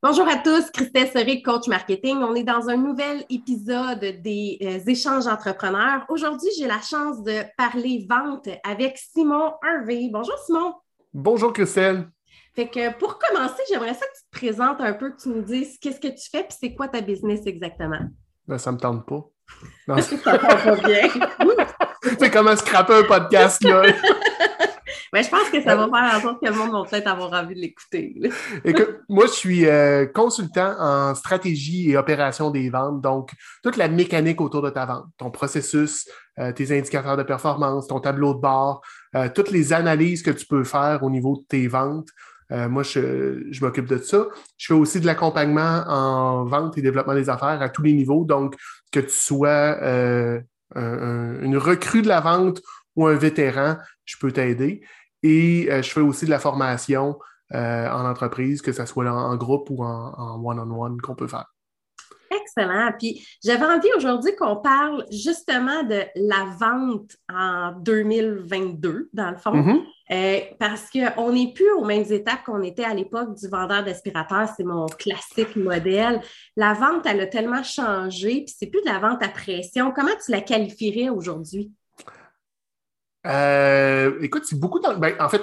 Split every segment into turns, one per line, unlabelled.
Bonjour à tous, Christelle Serré, coach marketing. On est dans un nouvel épisode des euh, échanges entrepreneurs. Aujourd'hui, j'ai la chance de parler vente avec Simon Harvey. Bonjour Simon.
Bonjour Christelle.
Fait que pour commencer, j'aimerais ça que tu te présentes un peu, que tu nous dises qu'est-ce que tu fais puis c'est quoi ta business exactement?
Ben, ça me tente pas.
Non. ça pas bien.
c'est comment scraper un podcast là.
Mais je pense que ça va faire en sorte que le monde va peut-être avoir envie de l'écouter.
moi, je suis euh, consultant en stratégie et opération des ventes, donc toute la mécanique autour de ta vente, ton processus, euh, tes indicateurs de performance, ton tableau de bord, euh, toutes les analyses que tu peux faire au niveau de tes ventes. moi, je, je m'occupe de ça. Je fais aussi de l'accompagnement en vente et développement des affaires à tous les niveaux. Donc, que tu sois une recrue de la vente ou un vétéran, je peux t'aider. Et euh, je fais aussi de la formation euh, en entreprise, que ce soit en, groupe ou en one-on-one qu'on peut faire.
Excellent. Puis j'avais envie aujourd'hui qu'on parle justement de la vente en 2022, dans le fond, mm-hmm. euh, parce qu'on n'est plus aux mêmes étapes qu'on était à l'époque du vendeur d'aspirateur. C'est mon classique modèle. La vente, elle a tellement changé, puis c'est plus de la vente à pression. Comment tu la qualifierais aujourd'hui?
Euh, écoute, c'est beaucoup. Ben, en fait,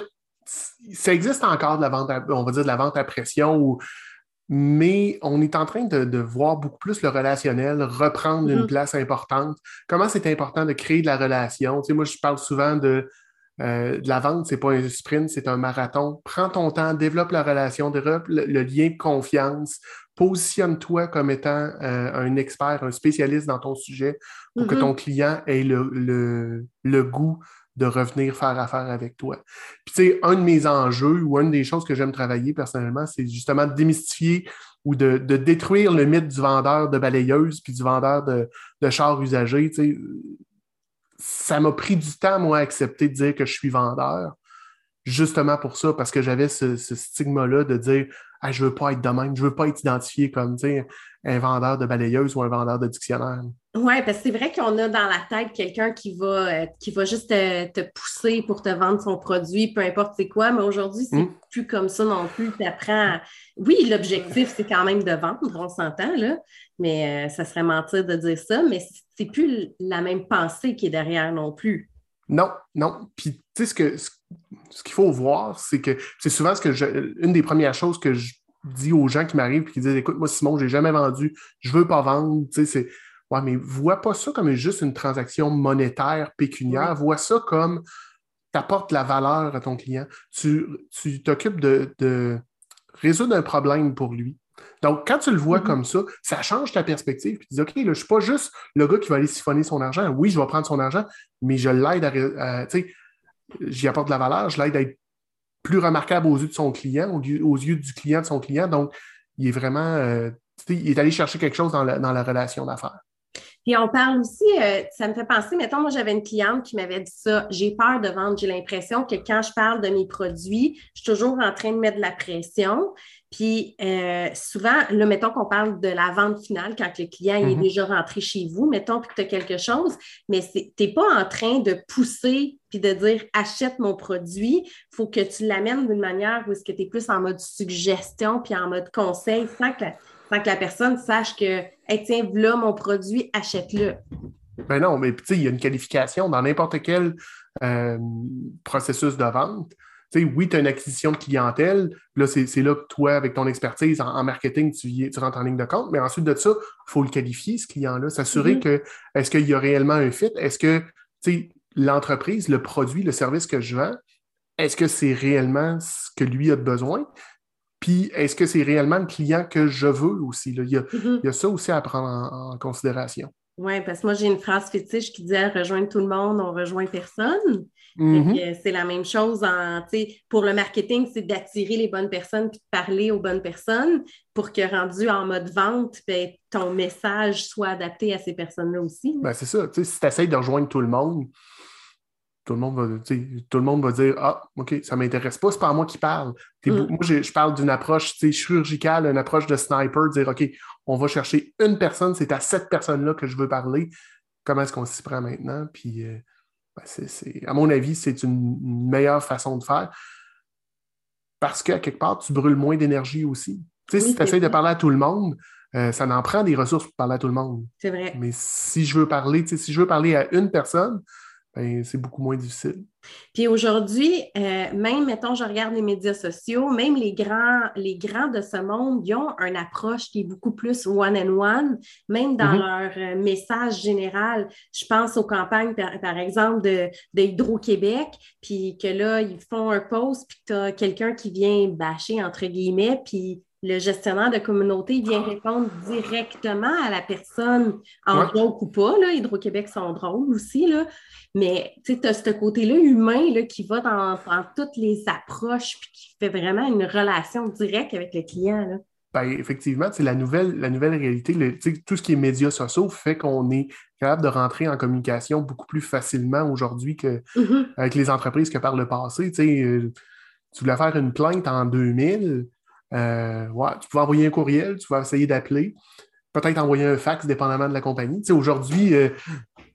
ça existe encore de la vente, à, on va dire de la vente à pression, mais on est en train de, voir beaucoup plus le relationnel reprendre une mm-hmm. place importante. Comment c'est important de créer de la relation? Tu sais, moi, je parle souvent de, euh, de la vente, c'est pas un sprint, c'est un marathon. Prends ton temps, développe la relation, développe le, lien de confiance, positionne-toi comme étant euh, un expert, un spécialiste dans ton sujet pour que mm-hmm. ton client ait le, le goût de revenir faire affaire avec toi. Puis, tu sais, un de mes enjeux ou une des choses que j'aime travailler personnellement, c'est justement de démystifier ou de, détruire le mythe du vendeur de balayeuse puis du vendeur de, de chars usagés. Ça m'a pris du temps, moi, à accepter de dire que je suis vendeur, justement pour ça, parce que j'avais ce, stigma-là de dire ah, je veux pas être de même, je veux pas être identifié comme un vendeur de balayeuse ou un vendeur de dictionnaire.
Oui, parce que c'est vrai qu'on a dans la tête quelqu'un qui va, euh, qui va juste te, pousser pour te vendre son produit, peu importe c'est quoi, mais aujourd'hui, c'est hmm. plus comme ça non plus. Tu apprends. Oui, l'objectif, c'est quand même de vendre, on s'entend, là, mais euh, ça serait mentir de dire ça, mais c'est plus la même pensée qui est derrière non plus.
Non, non. Puis, tu sais, ce que, ce qu'il faut voir, c'est que c'est souvent ce que je, une des premières choses que je dis aux gens qui m'arrivent et qui disent Écoute, moi, Simon, j'ai jamais vendu, je veux pas vendre. Tu sais, c'est Ouais, mais vois pas ça comme juste une transaction monétaire, pécuniaire. Vois ça comme tu apportes la valeur à ton client. Tu t'occupes de, résoudre un problème pour lui. Donc, quand tu le vois mm-hmm. comme ça, ça change ta perspective. tu dis, OK, là, je ne suis pas juste le gars qui va aller siphonner son argent. Oui, je vais prendre son argent, mais je l'aide à. tu sais, j'y apporte de la valeur, je l'aide à être plus remarquable aux yeux de son client, aux yeux, du client de son client. Donc, il est vraiment. Euh, il est allé chercher quelque chose dans la relation d'affaires.
Puis on parle aussi, euh, ça me fait penser, mettons, moi j'avais une cliente qui m'avait dit ça, j'ai peur de vendre, j'ai l'impression que quand je parle de mes produits, je suis toujours en train de mettre de la pression. Puis euh, souvent, là, mettons qu'on parle de la vente finale quand le client est mm-hmm. déjà rentré chez vous, mettons que tu as quelque chose, mais tu n'es pas en train de pousser puis de dire achète mon produit. Il faut que tu l'amènes d'une manière où est-ce que tu es plus en mode suggestion puis en mode conseil sans que sans que la personne sache que, tiens, voilà mon produit, achète-le.
Ben non, mais tu sais, il y a une qualification dans n'importe quel euh, processus de vente. Tu sais, oui, tu as une acquisition de clientèle. Là, c'est là que toi, avec ton expertise en, marketing, tu, tu, rentres en ligne de compte. Mais ensuite de ça, il faut le qualifier, ce client-là. S'assurer mm-hmm. que, est-ce qu'il y a réellement un fit? Est-ce que, tu sais, l'entreprise, le produit, le service que je vends, est-ce que c'est réellement ce que lui a besoin? Puis, est-ce que c'est réellement le client que je veux aussi? Mm-hmm. Il, y a, ça aussi à prendre en, considération.
Oui, parce que moi, j'ai une phrase fétiche qui dit rejoindre tout le monde, on rejoint personne. Mm-hmm. C'est la même chose en, pour le marketing, c'est d'attirer les bonnes personnes puis de parler aux bonnes personnes pour que rendu en mode vente, ben, ton message soit adapté à ces personnes-là aussi.
Ben, c'est ça. Si tu essaies de rejoindre tout le monde, tout le monde va, tout le monde va dire Ah, OK, ça ne m'intéresse pas, c'est pas à moi qui parle. Mm. Moi, je, parle d'une approche chirurgicale, une approche de sniper, dire OK, on va chercher une personne, c'est à cette personne-là que je veux parler. Comment est-ce qu'on s'y prend maintenant? Puis, euh, ben, à mon avis, c'est une meilleure façon de faire parce qu'à quelque part, tu brûles moins d'énergie aussi. Tu sais, si tu essaies de parler à tout le monde, euh, ça en prend des ressources pour parler à tout le monde.
C'est vrai.
Mais si je veux parler, si je veux parler à une personne, ben, c'est beaucoup moins difficile.
Puis aujourd'hui, euh, même, mettons, je regarde les médias sociaux, même les grands, les grands de ce monde, ils ont une approche qui est beaucoup plus one-on-one, même dans mm-hmm. leur euh, message général. Je pense aux campagnes, par, exemple, de, de Hydro-Québec, puis que là, ils font un post, puis que tu as quelqu'un qui vient bâcher, entre guillemets, puis le gestionnaire de communauté vient répondre directement à la personne en ouais. ou pas. Hydro-Québec sont drôles aussi, là. mais tu as ce côté-là humain là, qui va dans, toutes les approches puis qui fait vraiment une relation directe avec le client. Là.
Ben, effectivement, la nouvelle, la nouvelle réalité, tout ce qui est médias sociaux fait qu'on est capable de rentrer en communication beaucoup plus facilement aujourd'hui qu'avec mm-hmm. les entreprises que par le passé. Euh, tu voulais faire une plainte en 2000, euh, tu pouvais envoyer un courriel, tu vas essayer d'appeler, peut-être envoyer un fax, dépendamment de la compagnie. Aujourd'hui, euh,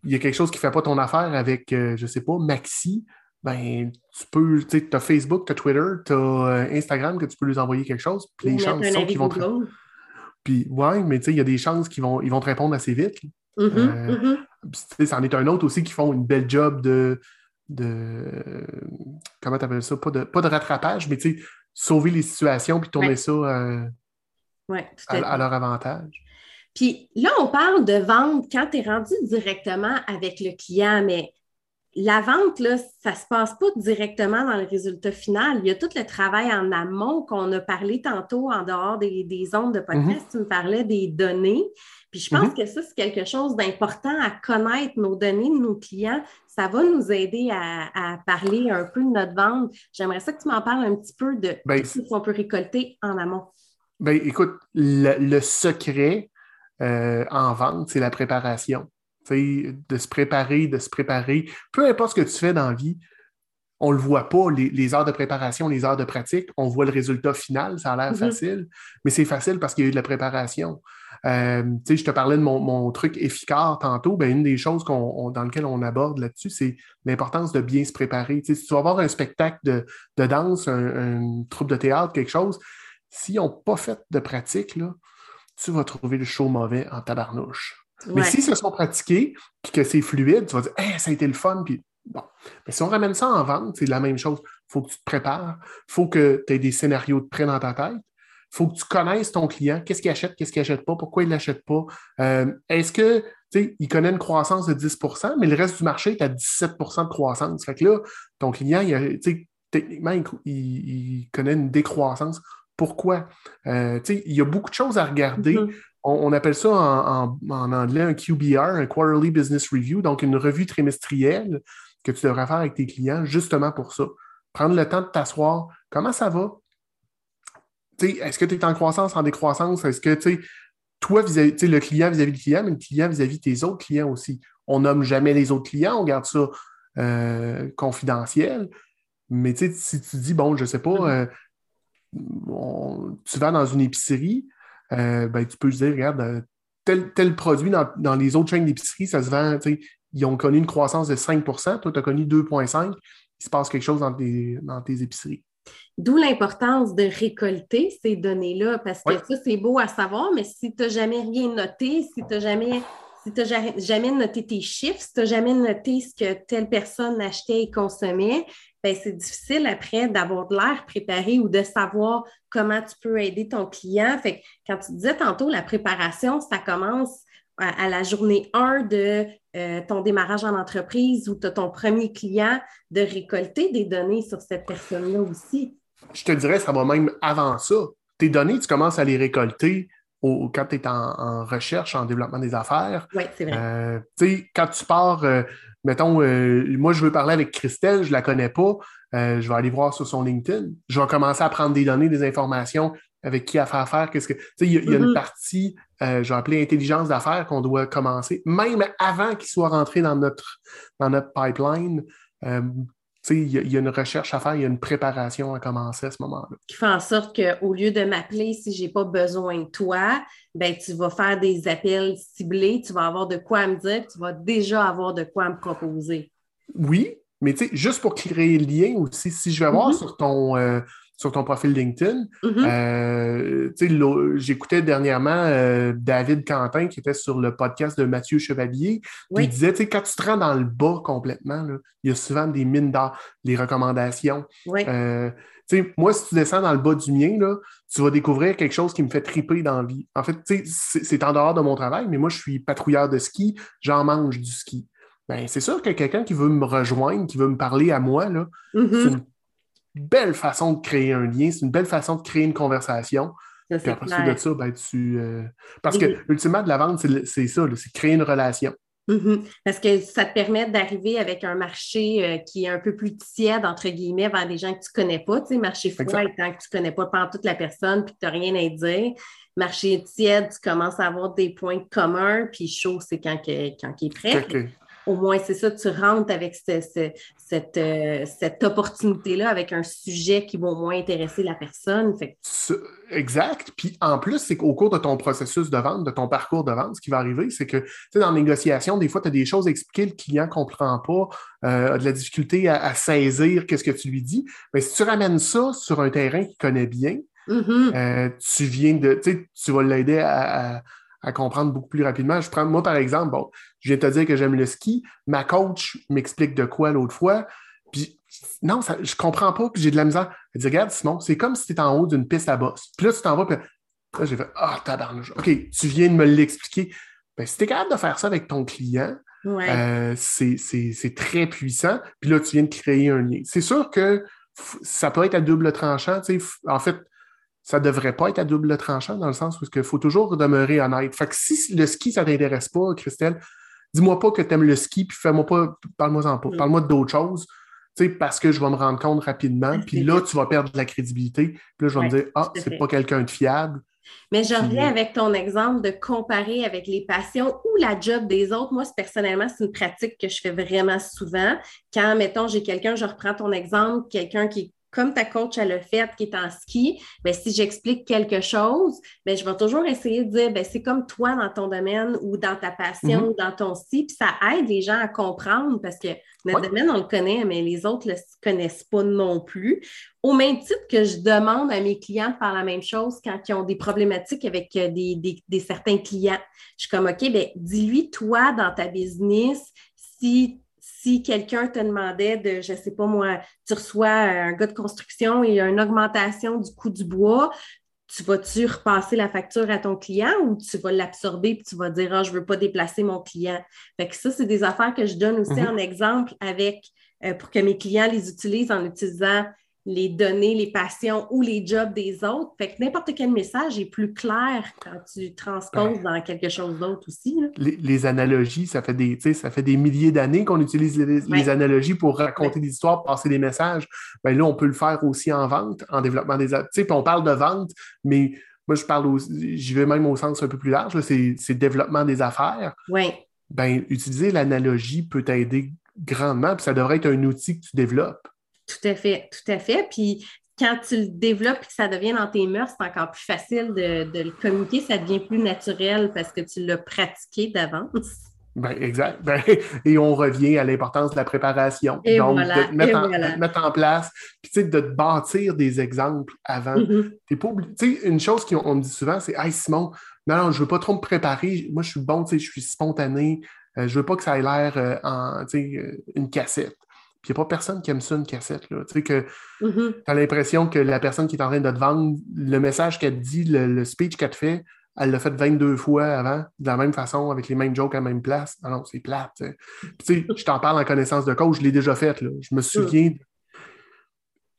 il y a quelque chose qui ne fait pas ton affaire avec, euh, je ne sais pas, Maxi. Ben, tu peux, tu as Facebook, tu as Twitter, tu as Instagram que tu peux lui envoyer quelque chose. Puis les chances sont qu'ils vont te. Puis, ouais, mais tu sais, il y a des chances qu'ils vont, ils vont te répondre assez vite. Mm-hmm, mm-hmm. C'en est un autre aussi qui font une belle job de. de comment tu appelles ça? Pas de, pas de rattrapage, mais tu sais, sauver les situations puis tourner ça euh, à, leur avantage.
Puis là, on parle de vente quand tu es rendu directement avec le client, mais la vente, là, ça ne se passe pas directement dans le résultat final. Il y a tout le travail en amont qu'on a parlé tantôt en dehors des, des ondes de podcast. Mm-hmm. Tu me parlais des données. Puis je pense mm-hmm. que ça, c'est quelque chose d'important à connaître nos données de nos clients. Ça va nous aider à, parler un peu de notre vente. J'aimerais ça que tu m'en parles un petit peu de ben, ce qu'on peut récolter en amont.
Ben, écoute, le, secret euh, en vente, c'est la préparation de se préparer, de se préparer. Peu importe ce que tu fais dans la vie, on ne le voit pas, les, heures de préparation, les heures de pratique. On voit le résultat final, ça a l'air mm-hmm. facile, mais c'est facile parce qu'il y a eu de la préparation. Euh, je te parlais de mon, truc efficace tantôt. Ben, une des choses dans lesquelles on aborde là-dessus, c'est l'importance de bien se préparer. si tu vas avoir un spectacle de, danse, un, troupe de théâtre, quelque chose, s'ils n'ont pas fait de pratique, là, tu vas trouver le show mauvais en tabarnouche. Mais s'ils se sont pratiqués, puis que c'est fluide, tu vas dire, hey, ça a été le fun, puis bon. Mais si on ramène ça en vente, c'est la même chose. Il faut que tu te prépares, il faut que tu aies des scénarios de prêt dans ta tête, il faut que tu connaisses ton client, qu'est-ce qu'il achète, qu'est-ce qu'il n'achète pas, pourquoi il ne l'achète pas. Euh, est-ce que, il connaît une croissance de 10 mais le reste du marché est à 17 de croissance. Fait que là, ton client, il techniquement, il, connaît une décroissance. Pourquoi? Euh, il y a beaucoup de choses à regarder. Mm-hmm on, appelle ça en, anglais un QBR, un Quarterly Business Review, donc une revue trimestrielle que tu devrais faire avec tes clients justement pour ça. Prendre le temps de t'asseoir. Comment ça va? Est-ce que tu es en croissance, en décroissance? Est-ce que toi, vis-à-vis, le client vis-à-vis du client, mais le client vis-à-vis de tes autres clients aussi? On nomme jamais les autres clients, on garde ça euh, confidentiel. Mais si tu dis, bon, je ne sais pas, mm-hmm. euh, tu vas dans une épicerie, euh, ben, tu peux dire, regarde, euh, tel, tel produit dans, les autres chaînes d'épicerie, ça se vend, ils ont connu une croissance de 5% toi, tu as connu 2,5 il se passe quelque chose dans tes, dans tes épiceries.
D'où l'importance de récolter ces données-là, parce que ça, c'est beau à savoir, mais si tu n'as jamais rien noté, si tu n'as jamais, si jamais noté tes chiffres, si tu n'as jamais noté ce que telle personne achetait et consommait, ben, c'est difficile après d'avoir de l'air préparé ou de savoir comment tu peux aider ton client. Fait quand tu disais tantôt la préparation, ça commence à, la journée 1 de euh, ton démarrage en entreprise ou ton premier client de récolter des données sur cette personne-là aussi.
Je te dirais, ça va même avant ça. Tes données, tu commences à les récolter quand tu es en, recherche, en développement des affaires.
Oui, c'est vrai.
Euh, quand tu pars, euh, mettons, euh, moi, je veux parler avec Christelle, je ne la connais pas, je vais aller voir sur son LinkedIn. Je vais commencer à prendre des données, des informations, avec qui à faire affaire, qu'est-ce que. Il y, a une mm-hmm. partie, je vais appeler intelligence d'affaires, qu'on doit commencer, même avant qu'il soit rentré dans notre, dans notre pipeline il y, a une recherche à faire, il y a une préparation à commencer à ce moment-là.
Qui fait en sorte qu'au lieu de m'appeler si je n'ai pas besoin de toi, ben, tu vas faire des appels ciblés, tu vas avoir de quoi me dire, tu vas déjà avoir de quoi me proposer.
Oui, mais juste pour créer le lien aussi, si je vais voir mm-hmm. sur ton, euh, sur ton profil LinkedIn.
Mm-hmm.
J'écoutais dernièrement David Quentin qui était sur le podcast de Mathieu Chevalier. Il disait, quand tu te rends dans le bas complètement, il y a souvent des mines d'or, les recommandations. moi, si tu descends dans le bas du mien, là, tu vas découvrir quelque chose qui me fait triper dans la vie. En fait, c'est en dehors de mon travail, mais moi, je suis patrouilleur de ski, j'en mange du ski. Ben, c'est sûr que quelqu'un qui veut me rejoindre, qui veut me parler à moi, là,
mm-hmm.
c'est une belle façon de créer un lien, c'est une belle façon de créer une conversation.
Puis
après de ça, ben, tu. Euh, parce que, ultimement, de la vente, c'est ça, c'est créer une relation.
Mm-hmm. Parce que ça te permet d'arriver avec un marché euh, qui est un peu plus tiède, entre guillemets, vers des gens que tu ne connais pas. Tu sais, marché froid étant que tu ne connais pas pendant toute la personne puis que tu n'as rien à dire. Marché tiède, tu commences à avoir des points communs, puis chaud, c'est quand, quand il est prêt au moins, c'est ça, tu rentres avec cette, euh, cette opportunité-là, avec un sujet qui va au moins intéresser la personne.
Exact. Puis en plus, c'est qu'au cours de ton processus de vente, de ton parcours de vente, ce qui va arriver, c'est que, tu sais, dans la négociation, des fois, tu as des choses à expliquer, le client ne comprend pas, euh, a de la difficulté à, saisir qu'est-ce que tu lui dis. Mais si tu ramènes ça sur un terrain qu'il connaît bien,
mm-hmm.
euh, tu viens de, tu sais, tu vas l'aider à à comprendre beaucoup plus rapidement. Je prends, moi, par exemple, bon, je viens de te dire que j'aime le ski. Ma coach m'explique de quoi l'autre fois. Puis, non, ça, je comprends pas, puis j'ai de la misère. Elle dit, regarde, Simon, c'est comme si tu étais en haut d'une piste à bosse. Puis là, tu t'en vas, puis là, j'ai fait, ah, oh, tabarnouche. OK, tu viens de me l'expliquer. Ben, si tu es capable de faire ça avec ton client,
euh,
c'est très puissant. Puis là, tu viens de créer un lien. C'est sûr que ça peut être à double tranchant. En fait, ça ne devrait pas être à double tranchant dans le sens où il faut toujours demeurer honnête. Fait que si le ski, ça ne t'intéresse pas, Christelle, dis-moi pas que tu aimes le ski, puis fais-moi pas, parle-moi pas. Mm. Parle-moi d'autres choses, parce que je vais me rendre compte rapidement. Puis là, tu vas perdre de la crédibilité. Puis là, je vais me dire, ah, c'est pas quelqu'un de fiable.
Mais je reviens avec ton exemple de comparer avec les passions ou la job des autres. Moi, personnellement, c'est une pratique que je fais vraiment souvent. Quand, mettons, j'ai quelqu'un, je reprends ton exemple, quelqu'un qui comme ta coach a le fait, qui est en ski, bien, si j'explique quelque chose, bien, je vais toujours essayer de dire bien, c'est comme toi dans ton domaine ou dans ta passion ou mhm. dans ton ski, puis ça aide les gens à comprendre parce que notre domaine, on le connaît, mais les autres ne le connaissent pas non plus. Au même titre que je demande à mes clients de faire la même chose quand ils ont des problématiques avec euh, des, des certains clients. Je suis comme, OK, bien, dis-lui, toi, dans ta business, si si quelqu'un te demandait de, je ne sais pas moi, tu reçois un gars de construction et une augmentation du coût du bois, tu vas-tu repasser la facture à ton client ou tu vas l'absorber et tu vas dire ah, je ne veux pas déplacer mon client? Fait que ça, c'est des affaires que je donne aussi mhm. en exemple avec euh, pour que mes clients les utilisent en utilisant les données, les passions ou les jobs des autres. Fait que n'importe quel message est plus clair quand tu transposes dans quelque chose d'autre aussi.
Les, analogies, ça fait des, ça fait des milliers d'années qu'on utilise les, analogies pour raconter des histoires, passer des messages. Ben là, on peut le faire aussi en vente, en développement des... Puis on parle de vente, mais moi, je parle aussi, j'y vais même au sens un peu plus large, c'est développement des affaires.
Oui.
Ben, utiliser l'analogie peut t'aider grandement, puis ça devrait être un outil que tu développes.
Tout à fait, tout à fait. Puis quand tu le développes et que ça devient dans tes mœurs, c'est encore plus facile de, le communiquer, ça devient plus naturel parce que tu l'as pratiqué d'avance.
Ben, exact. Ben, et on revient à l'importance de la préparation.
Et Donc,
de te mettre, en, place, puis de te bâtir des exemples avant.
Mm-hmm.
pas Une chose qu'on me dit souvent, c'est Hey Simon, non, non, je ne veux pas trop me préparer. Moi, je suis bon, je suis spontané. Euh, je ne veux pas que ça ait l'air euh, en euh, une cassette. Puis il n'y a pas personne qui aime ça, une cassette. Là. Tu sais, que
mm-hmm.
tu as l'impression que la personne qui est en train de te vendre, le message qu'elle te dit, le, speech qu'elle te fait, elle l'a fait 22 fois avant, de la même façon, avec les mêmes jokes à la même place. Non, non, c'est plate. Tu sais, je t'en parle en connaissance de cause, je l'ai déjà fait. Là. Je me souviens.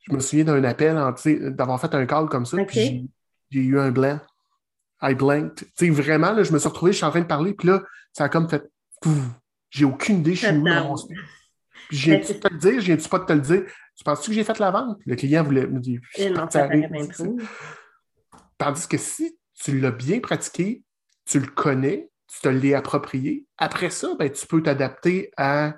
Je me souviens d'un appel, d'avoir fait un call comme ça, puis j'ai eu un blanc. I blanked. Tu sais, vraiment, là, je me suis retrouvé, je suis en train de parler, puis là, ça a comme fait. J'ai aucune idée, je suis où dans mon je viens-tu te le dire? Je viens-tu pas de te le dire? Tu penses-tu que j'ai fait la vente? Le client voulait me dire. Tandis que si tu l'as bien pratiqué, tu le connais, tu te l'es approprié, après ça, ben, tu peux t'adapter à,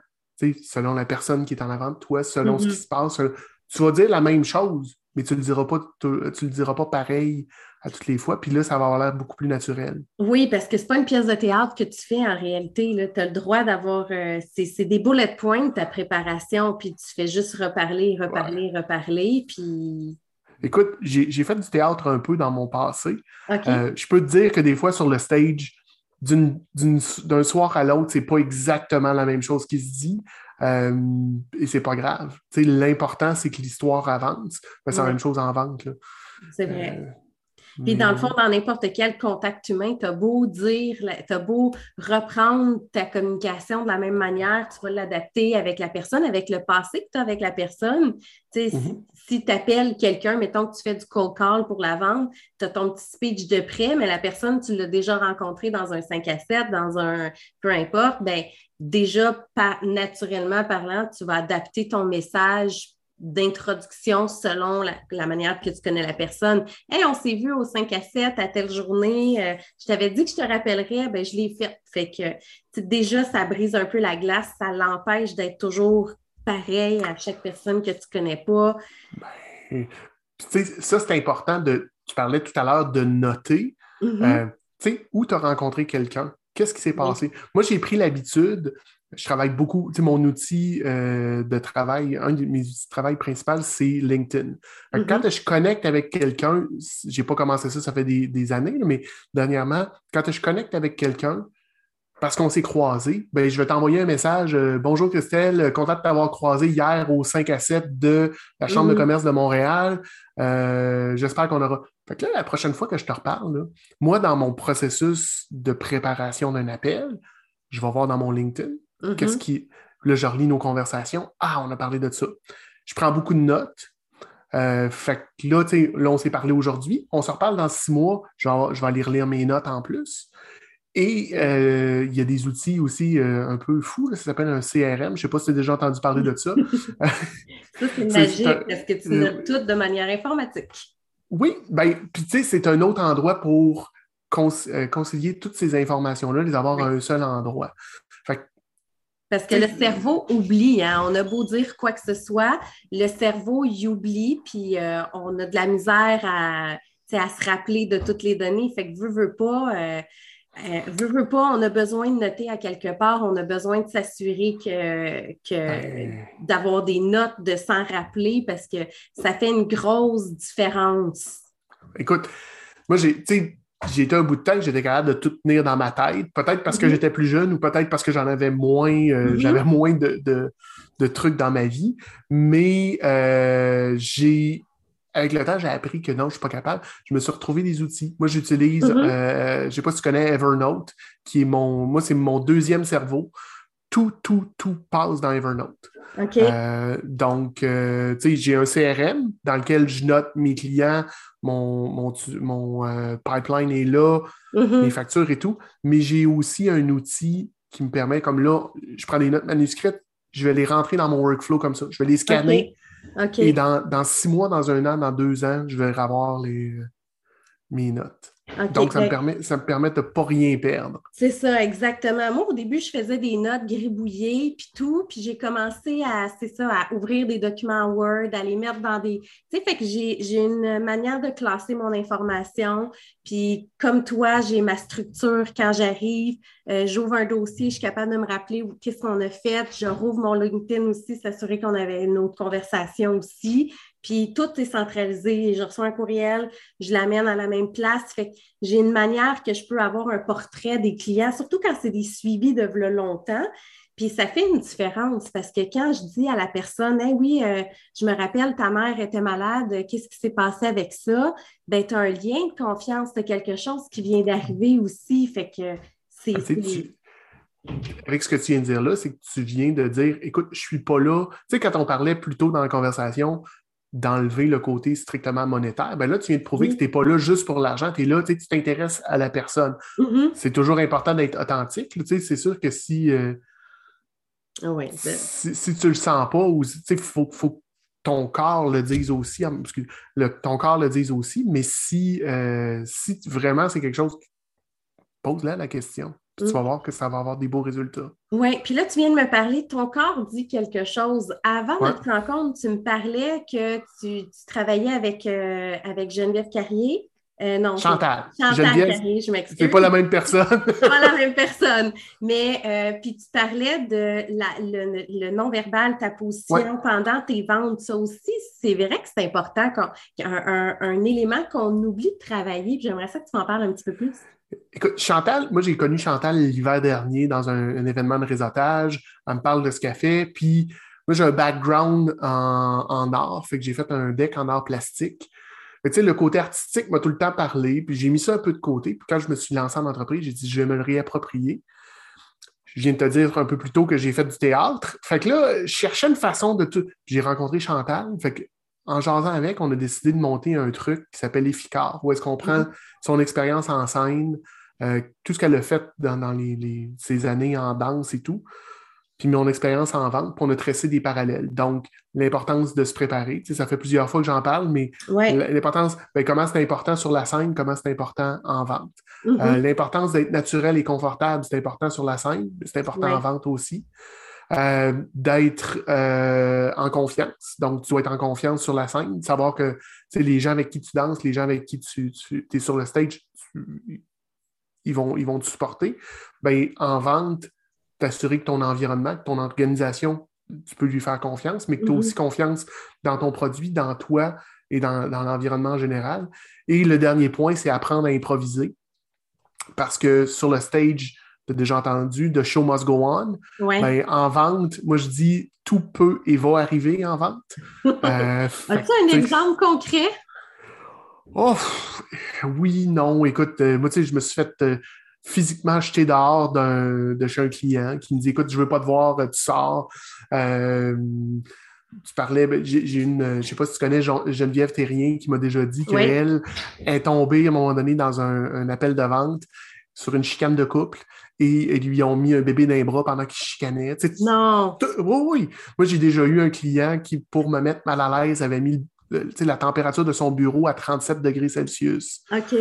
selon la personne qui est en avant de toi, selon ce qui mm-hmm. se passe. Tu vas dire la même chose, mais tu ne le, diras pas, tu le diras pas pareil à toutes les fois. Puis là, ça va avoir l'air beaucoup plus naturel.
Oui, parce que c'est pas une pièce de théâtre que tu fais en réalité. Tu as le droit d'avoir. Euh, c'est des bullet points, ta préparation, puis tu fais juste reparler, reparler, reparler. Puis.
Écoute, j'ai fait du théâtre un peu dans mon passé. Euh, je peux te dire que des fois, sur le stage, d'un soir à l'autre, c'est pas exactement la même chose qui se dit. Euh, et c'est pas grave. L'important, c'est que l'histoire avance. C'est la même chose en vente.
C'est vrai. Euh, puis dans le fond, dans n'importe quel contact humain, tu as beau dire, tu as beau reprendre ta communication de la même manière, tu vas l'adapter avec la personne, avec le passé que tu as avec la personne. Mm-hmm. Si, tu appelles quelqu'un, mettons que tu fais du cold call pour la vente, tu as ton petit speech de prêt, mais la personne, tu l'as déjà rencontrée dans un 5 à 7, dans un peu importe, ben déjà, naturellement parlant, tu vas adapter ton message d'introduction selon la, manière que tu connais la personne. Hey, on s'est vu au 5 à 7 à telle journée. Euh, je t'avais dit que je te rappellerais, ben, je l'ai fait. Fait que déjà, ça brise un peu la glace, ça l'empêche d'être toujours pareil à chaque personne que tu ne connais pas.
Ben, ça, c'est important de. Tu parlais tout à l'heure de noter. Mm-hmm. Euh, tu sais, où tu as rencontré quelqu'un? Qu'est-ce qui s'est passé? Moi, j'ai pris l'habitude je travaille beaucoup. Tu sais, mon outil euh, de travail, un de mes outils de travail principal, c'est LinkedIn. Quand mm-hmm. je connecte avec quelqu'un, j'ai pas commencé ça, ça fait des, années, mais dernièrement, quand je connecte avec quelqu'un, parce qu'on s'est croisé, ben, je vais t'envoyer un message. Euh, Bonjour Christelle, content de t'avoir croisé hier au 5 à 7 de la Chambre de mm-hmm. commerce de Montréal. Euh, j'espère qu'on aura. Fait que là, la prochaine fois que je te reparle, moi, dans mon processus de préparation d'un appel, je vais voir dans mon LinkedIn Qu'est-ce mm-hmm. qui. Là, je relis nos conversations. Ah, on a parlé de ça. Je prends beaucoup de notes. Euh, fait que là, là, on s'est parlé aujourd'hui. On se reparle dans six mois. Je vais, aller relire mes notes en plus. Et euh, il y a des outils aussi euh, un peu fous, ça s'appelle un CRM. Je ne sais pas si tu as déjà entendu parler de ça.
ça, c'est magique parce que tu notes tout de manière informatique.
Oui, ben, puis tu sais, c'est un autre endroit pour concilier toutes ces informations-là, les avoir à un seul endroit. Fait que
parce que le cerveau oublie, hein? on a beau dire quoi que ce soit, le cerveau il oublie, puis euh, on a de la misère à, à, se rappeler de toutes les données. Fait que veut, veut pas, euh, euh, veut, pas, on a besoin de noter à quelque part, on a besoin de s'assurer que, que d'avoir des notes, de s'en rappeler, parce que ça fait une grosse différence.
Écoute, moi j'ai, j'ai été un bout de temps que j'étais capable de tout tenir dans ma tête. Peut-être parce que mhm. j'étais plus jeune ou peut-être parce que j'en avais moins, euh, mhm. j'avais moins de, trucs dans ma vie. Mais euh, j'ai avec le temps, j'ai appris que non, je ne suis pas capable. Je me suis retrouvé des outils. Moi, j'utilise, mhm. euh, je ne sais pas si tu connais Evernote, qui est mon, moi, c'est mon deuxième cerveau. Tout, tout, tout passe dans Evernote. Euh, donc, euh, tu sais, j'ai un CRM dans lequel je note mes clients, mon, mon, euh, pipeline est là, mm-hmm. mes factures et tout, mais j'ai aussi un outil qui me permet, comme là, je prends des notes manuscrites, je vais les rentrer dans mon workflow comme ça. Je vais les scanner. Et dans, dans, six mois, dans un an, dans deux ans, je vais avoir les, mes notes. Donc, ça, me permet, ça me permet de ne pas rien perdre.
C'est ça, exactement. Moi, au début, je faisais des notes gribouillées, puis tout, puis j'ai commencé à, c'est ça, à ouvrir des documents Word, à les mettre dans des... Tu sais, fait que j'ai une manière de classer mon information, puis comme toi, j'ai ma structure quand j'arrive, euh, j'ouvre un dossier, je suis capable de me rappeler qu'est-ce qu'on a fait, je rouvre mon LinkedIn aussi, s'assurer qu'on avait une autre conversation aussi, puis tout est centralisé. Je reçois un courriel, je l'amène à la même place. Fait que j'ai une manière que je peux avoir un portrait des clients, surtout quand c'est des suivis de longtemps. Puis ça fait une différence parce que quand je dis à la personne, hey, oui, euh, je me rappelle, ta mère était malade, qu'est-ce qui s'est passé avec ça? Ben, tu as un lien de confiance, de quelque chose qui vient d'arriver aussi. Fait que c'est.
Ah, avec ce que tu viens de dire là, c'est que tu viens de dire, écoute, je suis pas là. Tu sais, quand on parlait plus tôt dans la conversation, d'enlever le côté strictement monétaire, ben là, tu viens de prouver que tu n'es pas là juste pour l'argent, tu es là, tu t'intéresses à la personne. Mm-hmm. C'est toujours important d'être authentique. C'est sûr que si, euh,
ah ben
si, tu le sens pas, ou il faut, faut que ton corps le dise aussi, parce que le, ton corps le dise aussi, mais si, euh, si vraiment c'est quelque chose, pose-la la question tu vas mm. voir que ça va avoir des beaux résultats.
Oui, puis là, tu viens de me parler, ton corps dit quelque chose. Avant notre rencontre, tu me parlais que tu, travaillais avec, euh, avec Geneviève Carrier. Euh, non.
Chantal.
Chantal Carré, je m'excuse.
C'est pas la même personne.
pas la même personne. Mais euh, puis tu parlais de la, le, non-verbal, ta position pendant tes ventes. Ça aussi, c'est vrai que c'est important, un, un, élément qu'on oublie de travailler. J'aimerais ça que tu m'en parles un petit peu plus.
Écoute, Chantal, moi j'ai connu Chantal l'hiver dernier dans un, événement de réseautage. Elle me parle de ce qu'elle fait. Puis moi j'ai un background en, art, fait que j'ai fait un deck en art plastique le côté artistique m'a tout le temps parlé, puis j'ai mis ça un peu de côté. Puis quand je me suis lancé en entreprise, j'ai dit, je vais me le réapproprier. Je viens de te dire un peu plus tôt que j'ai fait du théâtre. Fait que là, je cherchais une façon de tout. J'ai rencontré Chantal. Fait que, en jasant avec, on a décidé de monter un truc qui s'appelle Efficar, où est-ce qu'on prend mm-hmm. son expérience en scène, euh, tout ce qu'elle a fait dans, les, ses années en danse et tout, puis mon expérience en vente, pour on a tressé des parallèles. Donc, l'importance de se préparer. Tu sais, ça fait plusieurs fois que j'en parle, mais l'importance, ben, comment c'est important sur la scène, comment c'est important en vente. Mm-hmm. Euh, l'importance d'être naturel et confortable, c'est important sur la scène, c'est important en vente aussi. Euh, d'être euh, en confiance. Donc, tu dois être en confiance sur la scène, savoir que les gens avec qui tu danses, les gens avec qui tu, tu es sur le stage, ils, vont, ils vont te supporter. Ben, en vente, t'assurer que ton environnement, que ton organisation, tu peux lui faire confiance, mais que tu as aussi mhm. confiance dans ton produit, dans toi et dans, l'environnement général. Et le dernier point, c'est apprendre à improviser. Parce que sur le stage, tu as déjà entendu, The Show Must Go On? Ben, en vente, moi je dis tout peut et va arriver en vente.
Euh, As-tu un exemple concret?
Oh, oui, non. Écoute, euh, moi, tu sais, je me suis fait euh, physiquement jeté dehors de chez un client qui me dit Écoute, je veux pas te voir, tu sors. Tu parlais, ben, j'ai une, je sais pas si tu connais Geneviève Terrien qui m'a déjà dit qu'elle est tombée à un moment donné dans un, appel de vente sur une chicane de couple et, ils lui ont mis un bébé dans les bras pendant qu'il chicanait.
non.
Oui, oui. Moi, j'ai déjà eu un client qui, pour me mettre mal à l'aise, avait mis la température de son bureau à 37 degrés Celsius.
OK.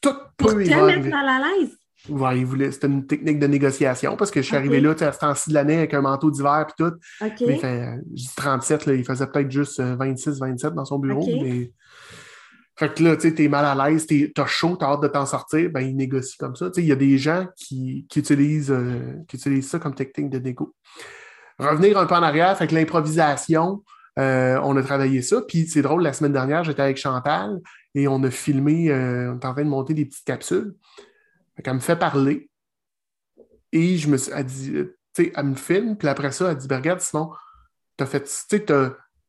Tout
Pour te mettre mal à l'aise?
Ouais, voulait, c'était une technique de négociation parce que je suis arrivé là à ce temps-ci de l'année avec un manteau d'hiver et tout.
OK.
Mais fait, 37, là, il faisait peut-être juste 26, euh, 27 dans son bureau. Mais... Fait que là, tu t'es mal à l'aise, t'as chaud, t'as hâte de t'en sortir, ben il négocie comme ça. Il y a des gens qui, utilisent, euh, qui utilisent ça comme technique de négo. Revenir un peu en arrière, fait que l'improvisation, euh, on a travaillé ça. Puis c'est drôle, la semaine dernière, j'étais avec Chantal et on a filmé, on est en train de monter des petites capsules. Elle me fait parler. Et je me suis, elle dit, tu sais, elle me filme, puis après ça, elle dit, ben, regarde, sinon, t'as fait, tu sais,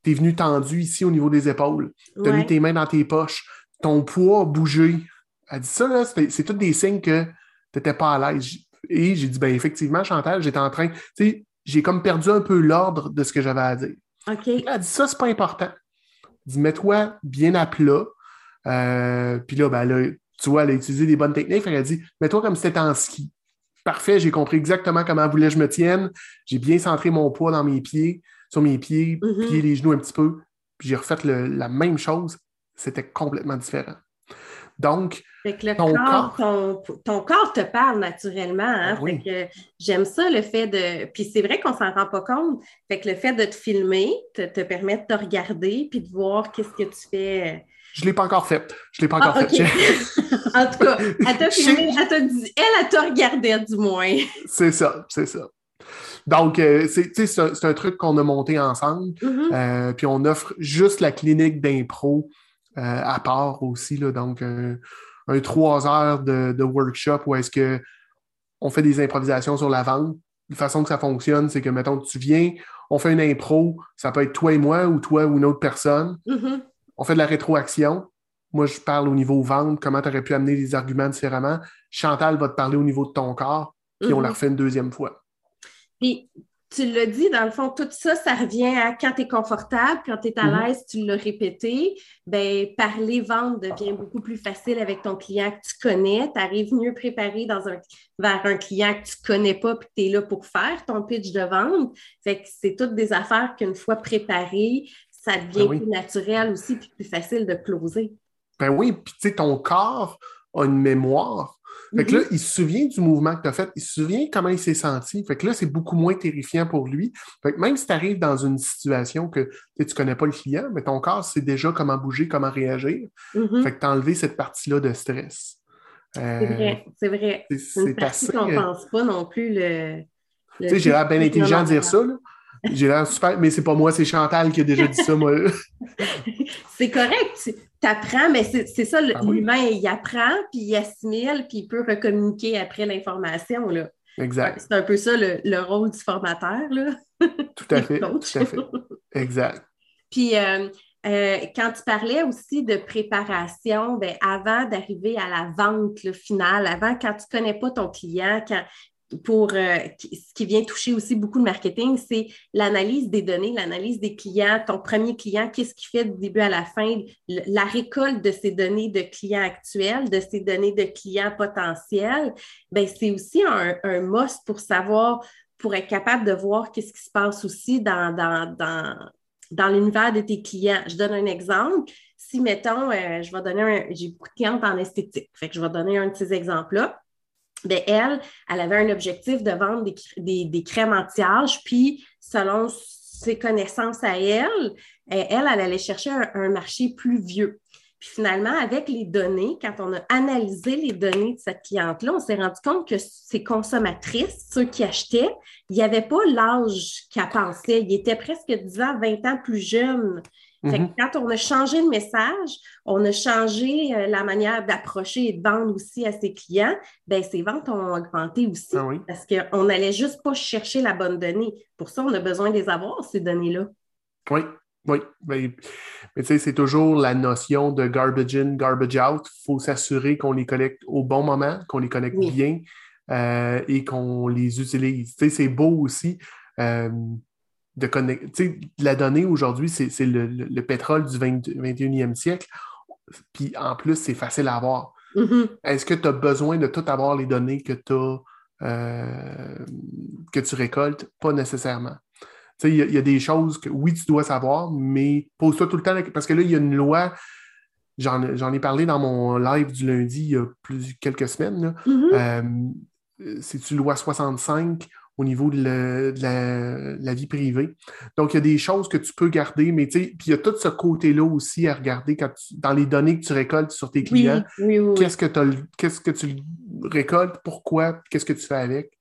t'es venu tendu ici au niveau des épaules. T'as mis tes mains dans tes poches. Ton poids a bougé. Elle dit ça, là, c'est tous des signes que t'étais pas à l'aise. Et j'ai dit, ben effectivement, Chantal, j'étais en train, tu sais, j'ai comme perdu un peu l'ordre de ce que j'avais à dire.
OK.
Elle dit, ça, c'est pas important. Elle dit, mets-toi bien à plat. Euh, puis là, ben là, tu vois, elle a utilisé des bonnes techniques. Elle a dit Mets-toi comme si c'était en ski. Parfait, j'ai compris exactement comment elle voulait que je me tienne. J'ai bien centré mon poids dans mes pieds, sur mes pieds, mm-hmm. pieds, les genoux un petit peu. Puis j'ai refait la même chose. C'était complètement différent. Donc,
ton, corps, Ton, corps te parle naturellement. Hein?
Ah
que j'aime ça, le fait de. Puis c'est vrai qu'on s'en rend pas compte. Fait que le fait de te filmer te, te permet de te regarder puis de voir qu'est-ce que tu fais
je ne l'ai pas encore fait. Je ne l'ai pas encore ah, fait.
en tout cas, elle t'a filmé, elle t'a dit, elle, t'a regardé du moins.
c'est ça, c'est ça. Donc, euh, c'est un, truc qu'on a monté ensemble.
Mm-hmm.
Euh, puis on offre juste la clinique d'impro euh, à part aussi. Là, donc, un trois heures de, workshop où est-ce que on fait des improvisations sur la vente. La façon que ça fonctionne, c'est que, mettons, tu viens, on fait une impro, ça peut être toi et moi ou toi ou une autre personne.
Mm-hmm
on fait de la rétroaction. Moi, je parle au niveau vente, comment tu aurais pu amener les arguments différemment? Chantal va te parler au niveau de ton corps, puis on la mhm. refait une deuxième fois.
Puis, tu l'as dit, dans le fond, tout ça, ça revient à quand tu es confortable, quand tu es à mhm. l'aise, tu l'as répété, ben, parler vente devient beaucoup plus facile avec ton client que tu connais. Tu arrives mieux préparé dans un, vers un client que tu ne connais pas puis que tu es là pour faire ton pitch de vente. Fait que c'est toutes des affaires qu'une fois préparées, ça devient ben plus naturel aussi, puis plus facile de closer.
Ben oui, puis tu sais, ton corps a une mémoire. Fait que là, il se souvient du mouvement que tu as fait, il se souvient comment il s'est senti. Fait que là, c'est beaucoup moins terrifiant pour lui. Fait que même si tu arrives dans une situation que tu ne connais pas le client, mais ton corps sait déjà comment bouger, comment réagir.
Mhm.
Fait que tu as enlevé cette partie-là de stress. Euh,
C'est vrai, c'est vrai.
c'est-
C'est une partie
assez.
qu'on
euh,
pense pas non plus. Le,
Tu sais, j'ai l'air bien intelligent de dire ça, là. J'ai l'air super, mais c'est pas moi, c'est Chantal qui a déjà dit ça, moi.
C'est correct, tu apprends, mais c'est ça, le-
Ah oui.
l'humain, il apprend, puis il assimile, puis il peut recommuniquer après l'information.
Exact.
C'est un peu ça le, le rôle du formateur. Là.
Tout à fait. Tout à fait. Exact.
Puis euh, euh, quand tu parlais aussi de préparation, ben, avant d'arriver à la vente là, finale, avant quand tu ne connais pas ton client, quand, pour euh, ce qui vient toucher aussi beaucoup le marketing, c'est l'analyse des données, l'analyse des clients, ton premier client, qu'est-ce qu'il fait du début à la fin, la récolte de ces données de clients actuels, de ces données de clients potentiels, ben, c'est aussi un, un must pour savoir, pour être capable de voir qu'est-ce qui se passe aussi dans, dans, dans, dans l'univers de tes clients. Je donne un exemple. Si, mettons, euh, je vais donner un, j'ai beaucoup de clientes en esthétique, fait que je vais donner un de ces exemples-là. Ben, elle, elle avait un objectif de vendre des, cr- des, des crèmes anti-âge, puis selon ses connaissances à elle, euh, elle, allait chercher un, un marché plus vieux. Puis finalement, avec les données, quand on a analysé les données de cette cliente-là, on s'est rendu compte que ces consommatrices, ceux qui achetaient, il n'y avait pas l'âge qu'elle pensait. Ils étaient presque 10 ans, 20 ans plus jeunes. Fait que
Mhm.
quand on a changé le message, on a changé euh, la manière d'approcher et de vendre aussi à ses clients, ben ses ventes ont augmenté aussi
Ah oui.
parce qu'on n'allait juste pas chercher la bonne donnée. Pour ça, on a besoin de les avoir, ces données-là.
Oui, oui. Mais, mais tu sais, c'est toujours la notion de garbage in, garbage out. Il faut s'assurer qu'on les collecte au bon moment, qu'on les collecte
Oui.
bien euh, et qu'on les utilise. Tu sais, c'est beau aussi euh, de connecter. La donnée aujourd'hui, c'est le, le- le pétrole du 20 21e siècle. Puis en plus, c'est facile à avoir.
Mhm.
Est-ce que tu as besoin de tout avoir les données que, t'as, euh, que tu récoltes? Pas nécessairement. Tu sais, il y, a- il y a des choses que oui, tu dois savoir, mais pose-toi tout le temps, parce que là, il y a une loi, j'en ai- parlé dans mon live du lundi il y a plus, quelques semaines.
Mhm.
Euh, C'est-tu loi 65 au niveau de, le- de la, la vie privée? Donc, il y a des choses que tu peux garder, mais tu sais, puis il y a tout ce côté-là aussi à regarder quand tu- dans les données que tu récoltes sur tes clients.
oui, oui. oui.
Qu'est-ce que, qu'est-ce que tu récoltes? Pourquoi? Qu'est-ce que tu fais avec?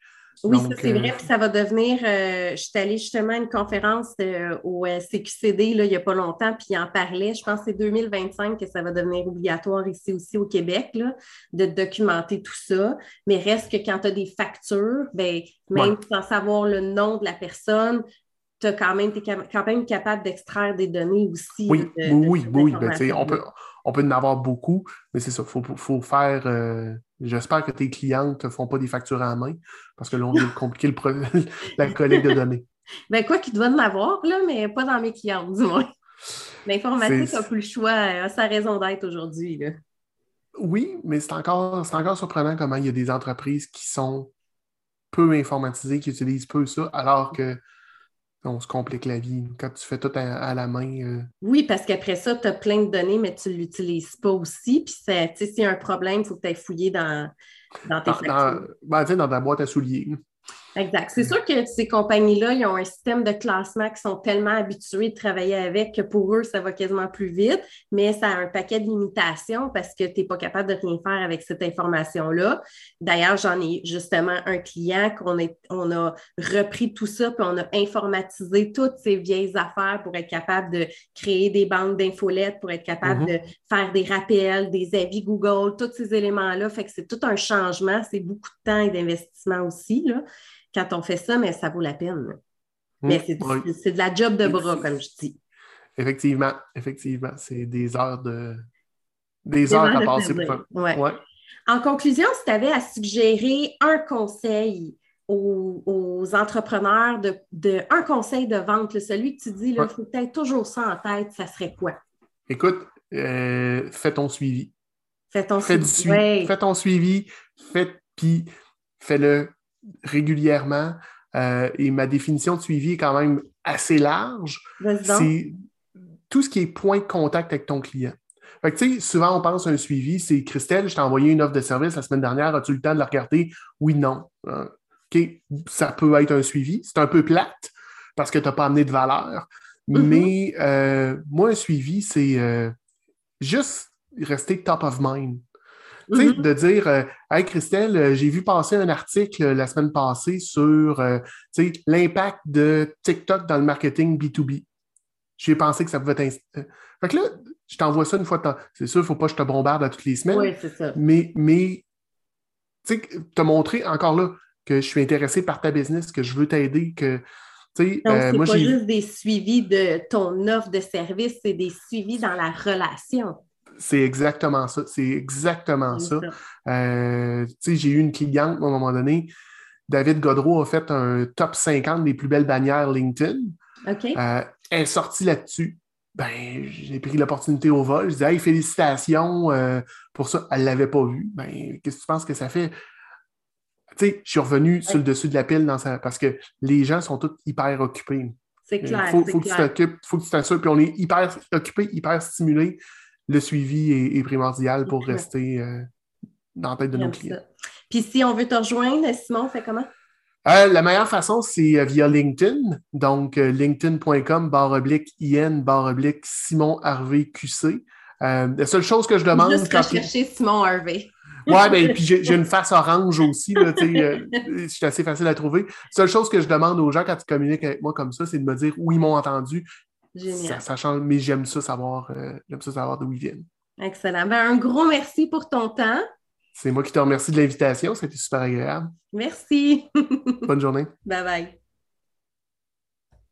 Oui, ça c'est
euh,
vrai. Puis ça va devenir. euh, je suis allée justement à une conférence euh, au euh, CQCD là, il n'y a pas longtemps, puis il en parlait. Je pense que c'est 2025 que ça va devenir obligatoire ici aussi au Québec là, de documenter tout ça. Mais reste que quand tu as des factures, ben, même
Ouais.
sans savoir le nom de la personne, tu es quand même, cam- quand même capable d'extraire des données aussi.
Oui,
de-
oui,
de
oui. Ben, on, peut, on peut en avoir beaucoup, mais c'est ça. Il faut, faut faire. euh, J'espère que tes clientes ne font pas des factures à la main, parce que là, on vient de compliquer le pro- la collecte de données.
Ben, quoi qu'il doit en avoir, là, mais pas dans mes clients, du moins. L'informatique n'a plus le choix, a sa raison d'être aujourd'hui.
Oui, mais c'est encore, c'est encore surprenant comment il y a des entreprises qui sont peu informatisées, qui utilisent peu ça, alors que on se complique la vie. Quand tu fais tout à, à la main, euh,
Oui, parce qu'après ça, tu as plein de données, mais tu ne l'utilises pas aussi. Puis, ça- tu sais, s'il y a un problème, il faut que tu ailles fouiller dans, dans tes
dans, dans- ben, dans ta boîte à souliers.
Exact. C'est sûr que ces compagnies-là, ils ont un système de classement qui sont tellement habitués de travailler avec que pour eux, ça va quasiment plus vite, mais ça a un paquet de limitations parce que tu n'es pas capable de rien faire avec cette information-là. D'ailleurs, j'en ai justement un client qu'on est, on a repris tout ça, puis on a informatisé toutes ces vieilles affaires pour être capable de créer des banques d'infolettes, pour être capable
Mhm.
de faire des rappels, des avis Google, tous ces éléments-là. Fait que c'est tout un changement, c'est beaucoup de temps et d'investissement aussi. Là quand on fait ça, mais ça vaut la peine. là. Mais c'est du-
oui.
c'est de la job de bras, comme je dis.
Effectivement, effectivement. C'est des heures de. Des
Des
heures à
de
passer pour.
Ouais.
Ouais.
En conclusion, si tu avais à suggérer un conseil aux, aux entrepreneurs, de, de- un conseil de vente, là, celui que tu dis, il
Ouais.
faut peut-être toujours ça en tête, ça serait quoi?
Écoute, euh, fais ton suivi.
Fais ton
Fais, du
suivi.
suivi. Fais ton suivi, fais, puis fais-le régulièrement. Euh, et ma définition de suivi est quand même assez large. C'est tout ce qui est point de contact avec ton client. Fait que, tu sais, souvent, on pense à un suivi, c'est Christelle, je t'ai envoyé une offre de service la semaine dernière, as-tu le temps de la regarder? Oui, non. Euh, OK, ça peut être un suivi. C'est un peu plate parce que tu n'as pas amené de valeur. Mm-hmm. Mais euh, moi, un suivi, c'est juste rester top of mind. Mm-hmm. de dire Hey Christelle, j'ai vu passer un article la semaine passée sur l'impact de TikTok dans le marketing B2B. J'ai pensé que ça pouvait être. Fait que là, je t'envoie ça une fois de temps. C'est sûr, il ne faut pas que je te bombarde à toutes les semaines.
Oui, c'est ça.
Mais, mais tu sais, te montrer encore là que je suis intéressé par ta business, que je veux t'aider, que.
Donc, euh, c'est pas juste des suivis de ton offre de service, c'est des suivis dans la relation.
C'est exactement ça. C'est exactement ça. Euh, j'ai eu une cliente à un moment donné. David Godreau a fait un top 50 des plus belles bannières LinkedIn. Euh, elle est sortie là-dessus ben, j'ai pris l'opportunité au vol. Je disais, hey, félicitations euh, pour ça. Elle ne l'avait pas vu. Ben, qu'est-ce que tu penses que ça fait? Tu sais, je suis revenu sur le dessus de la pile dans parce que les gens sont tous hyper occupés.
C'est clair.
Il faut, que tu t'occupes, faut que tu t'assures. Puis on est hyper occupé, hyper stimulé. Le suivi est, primordial pour rester euh, dans la tête de nos clients.
Puis si on veut te rejoindre, Simon, fait comment?
Euh, la meilleure façon, c'est euh, via LinkedIn. Donc, euh, linkedin.com, barre oblique IN, barre oblique Simon Harvey QC. la seule chose que je demande.
Juste quand chercher Simon Harvey.
ouais, ben, puis j'ai une face orange aussi. Là, c'est assez facile à trouver. La seule chose que je demande aux gens quand ils communiquent avec moi comme ça, c'est de me dire où ils m'ont entendu.
Génial.
Ça, change, mais j'aime ça savoir, j'aime ça savoir d'où ils viennent.
Excellent. Ben, un gros merci pour ton temps.
C'est moi qui te remercie de l'invitation. C'était super agréable.
Merci.
Bonne journée.
Bye bye.